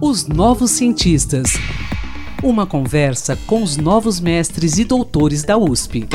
Os Novos Cientistas. Uma conversa com os novos mestres e doutores da USP.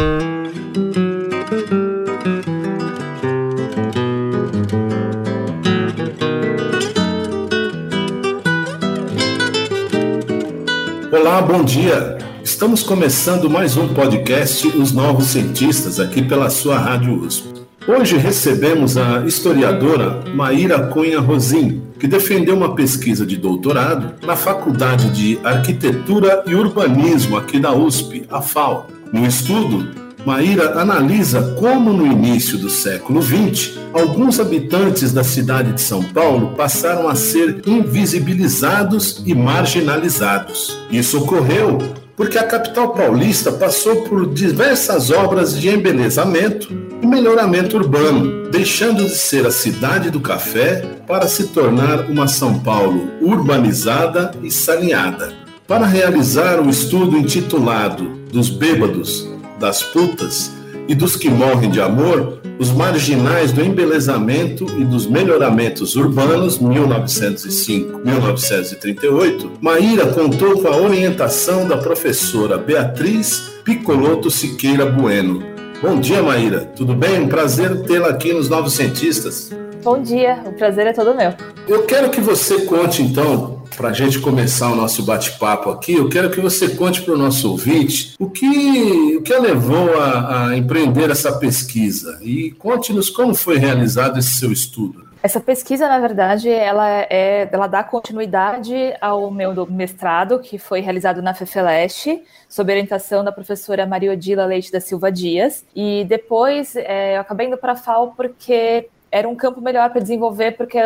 Olá, bom dia. Estamos começando mais um podcast Os Novos Cientistas aqui pela sua Rádio USP. Hoje recebemos a historiadora Maíra Cunha Rosim, que defendeu uma pesquisa de doutorado na Faculdade de Arquitetura e Urbanismo aqui da USP, a FAO. No estudo, Maíra analisa como no início do século XX, alguns habitantes da cidade de São Paulo passaram a ser invisibilizados e marginalizados. Isso ocorreu porque a capital paulista passou por diversas obras de embelezamento e melhoramento urbano, deixando de ser a cidade do café para se tornar uma São Paulo urbanizada e saneada. Para realizar o estudo intitulado Dos Bêbados, das Putas e dos que morrem de amor, os marginais do embelezamento e dos melhoramentos urbanos 1905-1938, Maíra contou com a orientação da professora Beatriz Picoloto Siqueira Bueno. Bom dia, Maíra. Tudo bem? Um prazer tê-la aqui nos Novos Cientistas. Bom dia, o prazer é todo meu. Eu quero que você conte, então, para a gente começar o nosso bate-papo aqui, eu quero que você conte para o nosso ouvinte o que, o que a levou a, a empreender essa pesquisa e conte-nos como foi realizado esse seu estudo. Essa pesquisa, na verdade, ela, é, ela dá continuidade ao meu mestrado, que foi realizado na FEFELESH, sob orientação da professora Maria Odila Leite da Silva Dias. E depois é, eu acabei indo para a FAO porque era um campo melhor para desenvolver porque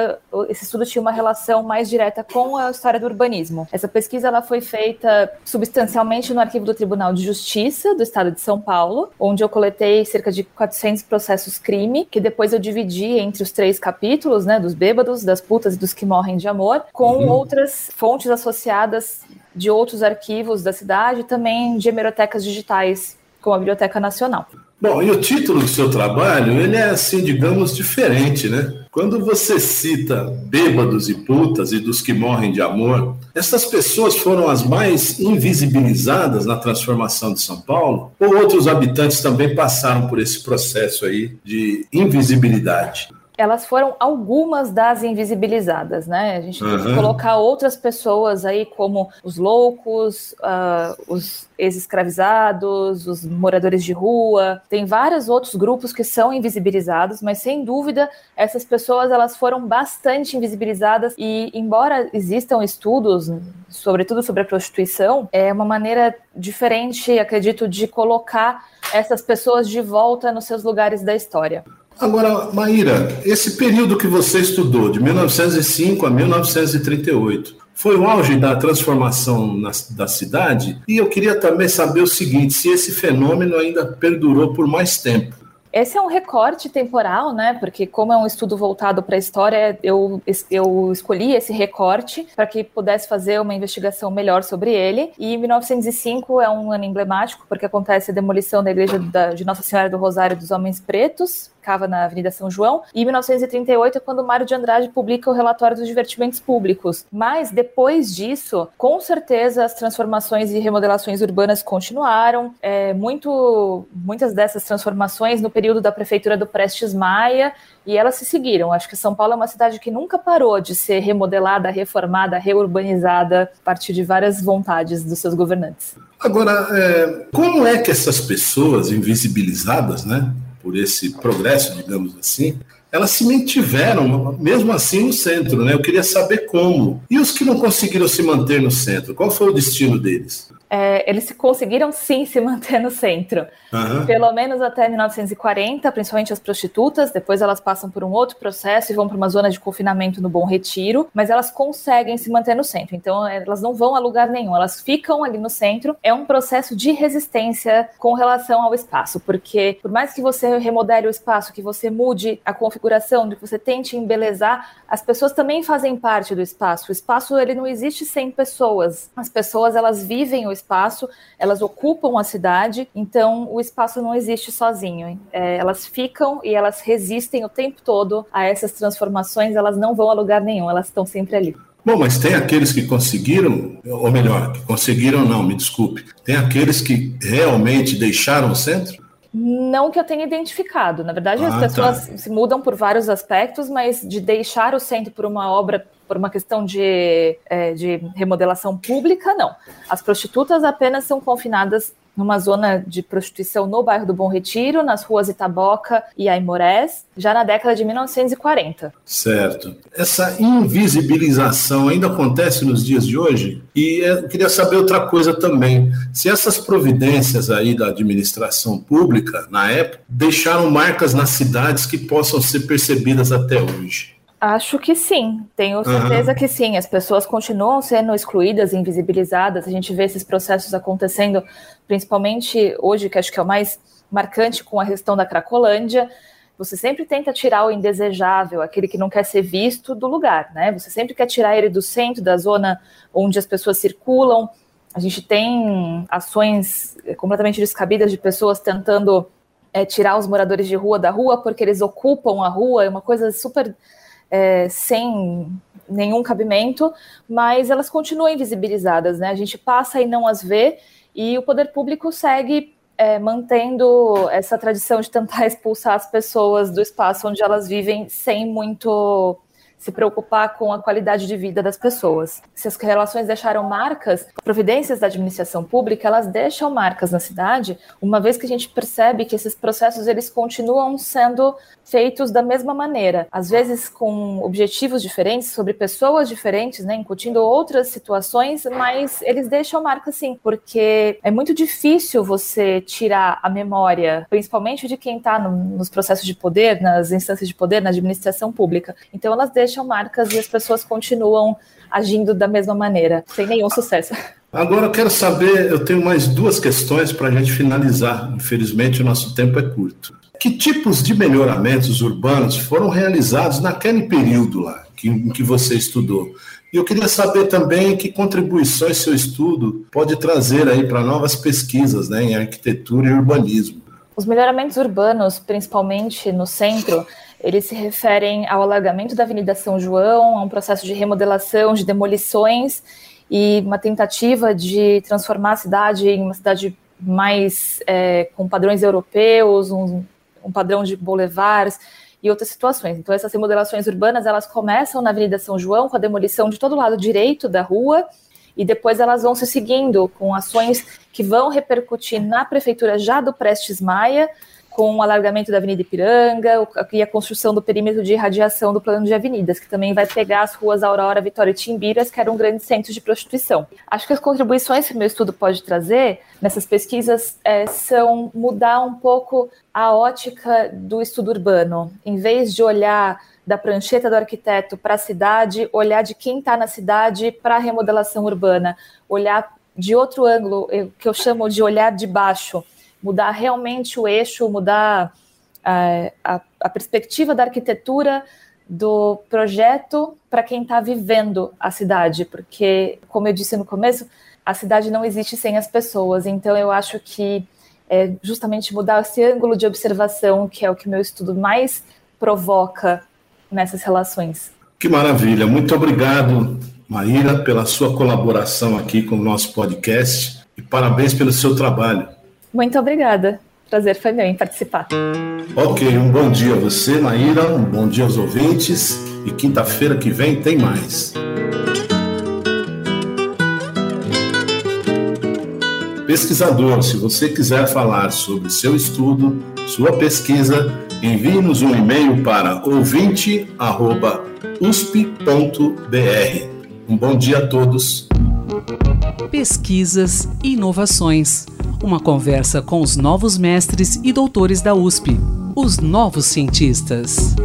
esse estudo tinha uma relação mais direta com a história do urbanismo. Essa pesquisa ela foi feita substancialmente no arquivo do Tribunal de Justiça do Estado de São Paulo, onde eu coletei cerca de 400 processos crime, que depois eu dividi entre os três capítulos, né, dos bêbados, das putas e dos que morrem de amor, com uhum. outras fontes associadas de outros arquivos da cidade, também de hemerotecas digitais, como a Biblioteca Nacional. Bom, e o título do seu trabalho, ele é assim, digamos, diferente, né? Quando você cita bêbados e putas e dos que morrem de amor, essas pessoas foram as mais invisibilizadas na transformação de São Paulo? Ou outros habitantes também passaram por esse processo aí de invisibilidade? Elas foram algumas das invisibilizadas, né? A gente uhum. tem que colocar outras pessoas aí, como os loucos, uh, os ex-escravizados, os moradores de rua. Tem vários outros grupos que são invisibilizados, mas sem dúvida essas pessoas elas foram bastante invisibilizadas e, embora existam estudos, sobretudo sobre a prostituição, é uma maneira diferente, acredito, de colocar essas pessoas de volta nos seus lugares da história. Agora, Maíra, esse período que você estudou, de 1905 a 1938, foi o auge da transformação na, da cidade? E eu queria também saber o seguinte: se esse fenômeno ainda perdurou por mais tempo. Esse é um recorte temporal, né? Porque, como é um estudo voltado para a história, eu, eu escolhi esse recorte para que pudesse fazer uma investigação melhor sobre ele. E 1905 é um ano emblemático, porque acontece a demolição da igreja da, de Nossa Senhora do Rosário dos Homens Pretos, ficava na Avenida São João, e 1938 é quando Mário de Andrade publica o relatório dos divertimentos públicos. Mas depois disso, com certeza as transformações e remodelações urbanas continuaram. É, muito, muitas dessas transformações no período da prefeitura do Prestes Maia e elas se seguiram. Acho que São Paulo é uma cidade que nunca parou de ser remodelada, reformada, reurbanizada a partir de várias vontades dos seus governantes. Agora, é, como é que essas pessoas invisibilizadas, né, por esse progresso, digamos assim, elas se mantiveram, mesmo assim, no centro, né? Eu queria saber como. E os que não conseguiram se manter no centro, qual foi o destino deles? É, eles conseguiram sim se manter no centro. Uhum. Pelo menos até 1940, principalmente as prostitutas, depois elas passam por um outro processo e vão para uma zona de confinamento no Bom Retiro, mas elas conseguem se manter no centro. Então elas não vão a lugar nenhum, elas ficam ali no centro. É um processo de resistência com relação ao espaço, porque por mais que você remodele o espaço, que você mude a configuração, que você tente embelezar, as pessoas também fazem parte do espaço. O espaço ele não existe sem pessoas. As pessoas elas vivem o espaço, elas ocupam a cidade, então o espaço não existe sozinho. É, elas ficam e elas resistem o tempo todo a essas transformações, elas não vão a lugar nenhum, elas estão sempre ali. Bom, mas tem aqueles que conseguiram, ou melhor, que conseguiram não, me desculpe, tem aqueles que realmente deixaram o centro? Não que eu tenha identificado. Na verdade, ah, as pessoas tá. se mudam por vários aspectos, mas de deixar o centro por uma obra, por uma questão de, é, de remodelação pública, não. As prostitutas apenas são confinadas numa zona de prostituição no bairro do Bom Retiro, nas ruas Itaboca e Aimorés, já na década de 1940. Certo. Essa invisibilização ainda acontece nos dias de hoje? E eu queria saber outra coisa também. Se essas providências aí da administração pública, na época, deixaram marcas nas cidades que possam ser percebidas até hoje. Acho que sim, tenho certeza uhum. que sim. As pessoas continuam sendo excluídas, invisibilizadas. A gente vê esses processos acontecendo, principalmente hoje, que acho que é o mais marcante com a questão da Cracolândia. Você sempre tenta tirar o indesejável, aquele que não quer ser visto, do lugar, né? Você sempre quer tirar ele do centro, da zona onde as pessoas circulam. A gente tem ações completamente descabidas de pessoas tentando é, tirar os moradores de rua da rua porque eles ocupam a rua, é uma coisa super é, sem nenhum cabimento, mas elas continuam invisibilizadas, né? A gente passa e não as vê, e o poder público segue é, mantendo essa tradição de tentar expulsar as pessoas do espaço onde elas vivem sem muito se preocupar com a qualidade de vida das pessoas. Se as relações deixaram marcas, providências da administração pública, elas deixam marcas na cidade, uma vez que a gente percebe que esses processos eles continuam sendo feitos da mesma maneira, às vezes com objetivos diferentes, sobre pessoas diferentes, né, incutindo outras situações, mas eles deixam marca sim, porque é muito difícil você tirar a memória, principalmente de quem está no, nos processos de poder, nas instâncias de poder, na administração pública. Então elas deixam deixam marcas e as pessoas continuam agindo da mesma maneira, sem nenhum sucesso. Agora eu quero saber, eu tenho mais duas questões para a gente finalizar. Infelizmente, o nosso tempo é curto. Que tipos de melhoramentos urbanos foram realizados naquele período lá que, em que você estudou? E eu queria saber também que contribuições seu estudo pode trazer aí para novas pesquisas né, em arquitetura e urbanismo. Os melhoramentos urbanos, principalmente no centro, eles se referem ao alargamento da Avenida São João, a um processo de remodelação, de demolições e uma tentativa de transformar a cidade em uma cidade mais é, com padrões europeus, um, um padrão de boulevards e outras situações. Então essas remodelações urbanas elas começam na Avenida São João com a demolição de todo o lado direito da rua e depois elas vão se seguindo com ações que vão repercutir na prefeitura já do Prestes Maia, com o alargamento da Avenida Ipiranga e a construção do perímetro de irradiação do plano de avenidas, que também vai pegar as ruas Aurora, Vitória e Timbiras, que eram grandes centros de prostituição. Acho que as contribuições que meu estudo pode trazer nessas pesquisas é, são mudar um pouco a ótica do estudo urbano. Em vez de olhar da prancheta do arquiteto para a cidade, olhar de quem está na cidade para a remodelação urbana, olhar de outro ângulo, que eu chamo de olhar de baixo mudar realmente o eixo, mudar a, a, a perspectiva da arquitetura do projeto para quem está vivendo a cidade, porque, como eu disse no começo, a cidade não existe sem as pessoas. Então, eu acho que é justamente mudar esse ângulo de observação, que é o que meu estudo mais provoca nessas relações. Que maravilha! Muito obrigado, Maíra, pela sua colaboração aqui com o nosso podcast e parabéns pelo seu trabalho. Muito obrigada. Prazer foi meu em participar. Ok, um bom dia a você, Maíra, um bom dia aos ouvintes e quinta-feira que vem tem mais. Pesquisador, se você quiser falar sobre seu estudo, sua pesquisa, envie-nos um e-mail para ouvinte.usp.br. Um bom dia a todos. Pesquisas e inovações uma conversa com os novos mestres e doutores da USP, os novos cientistas.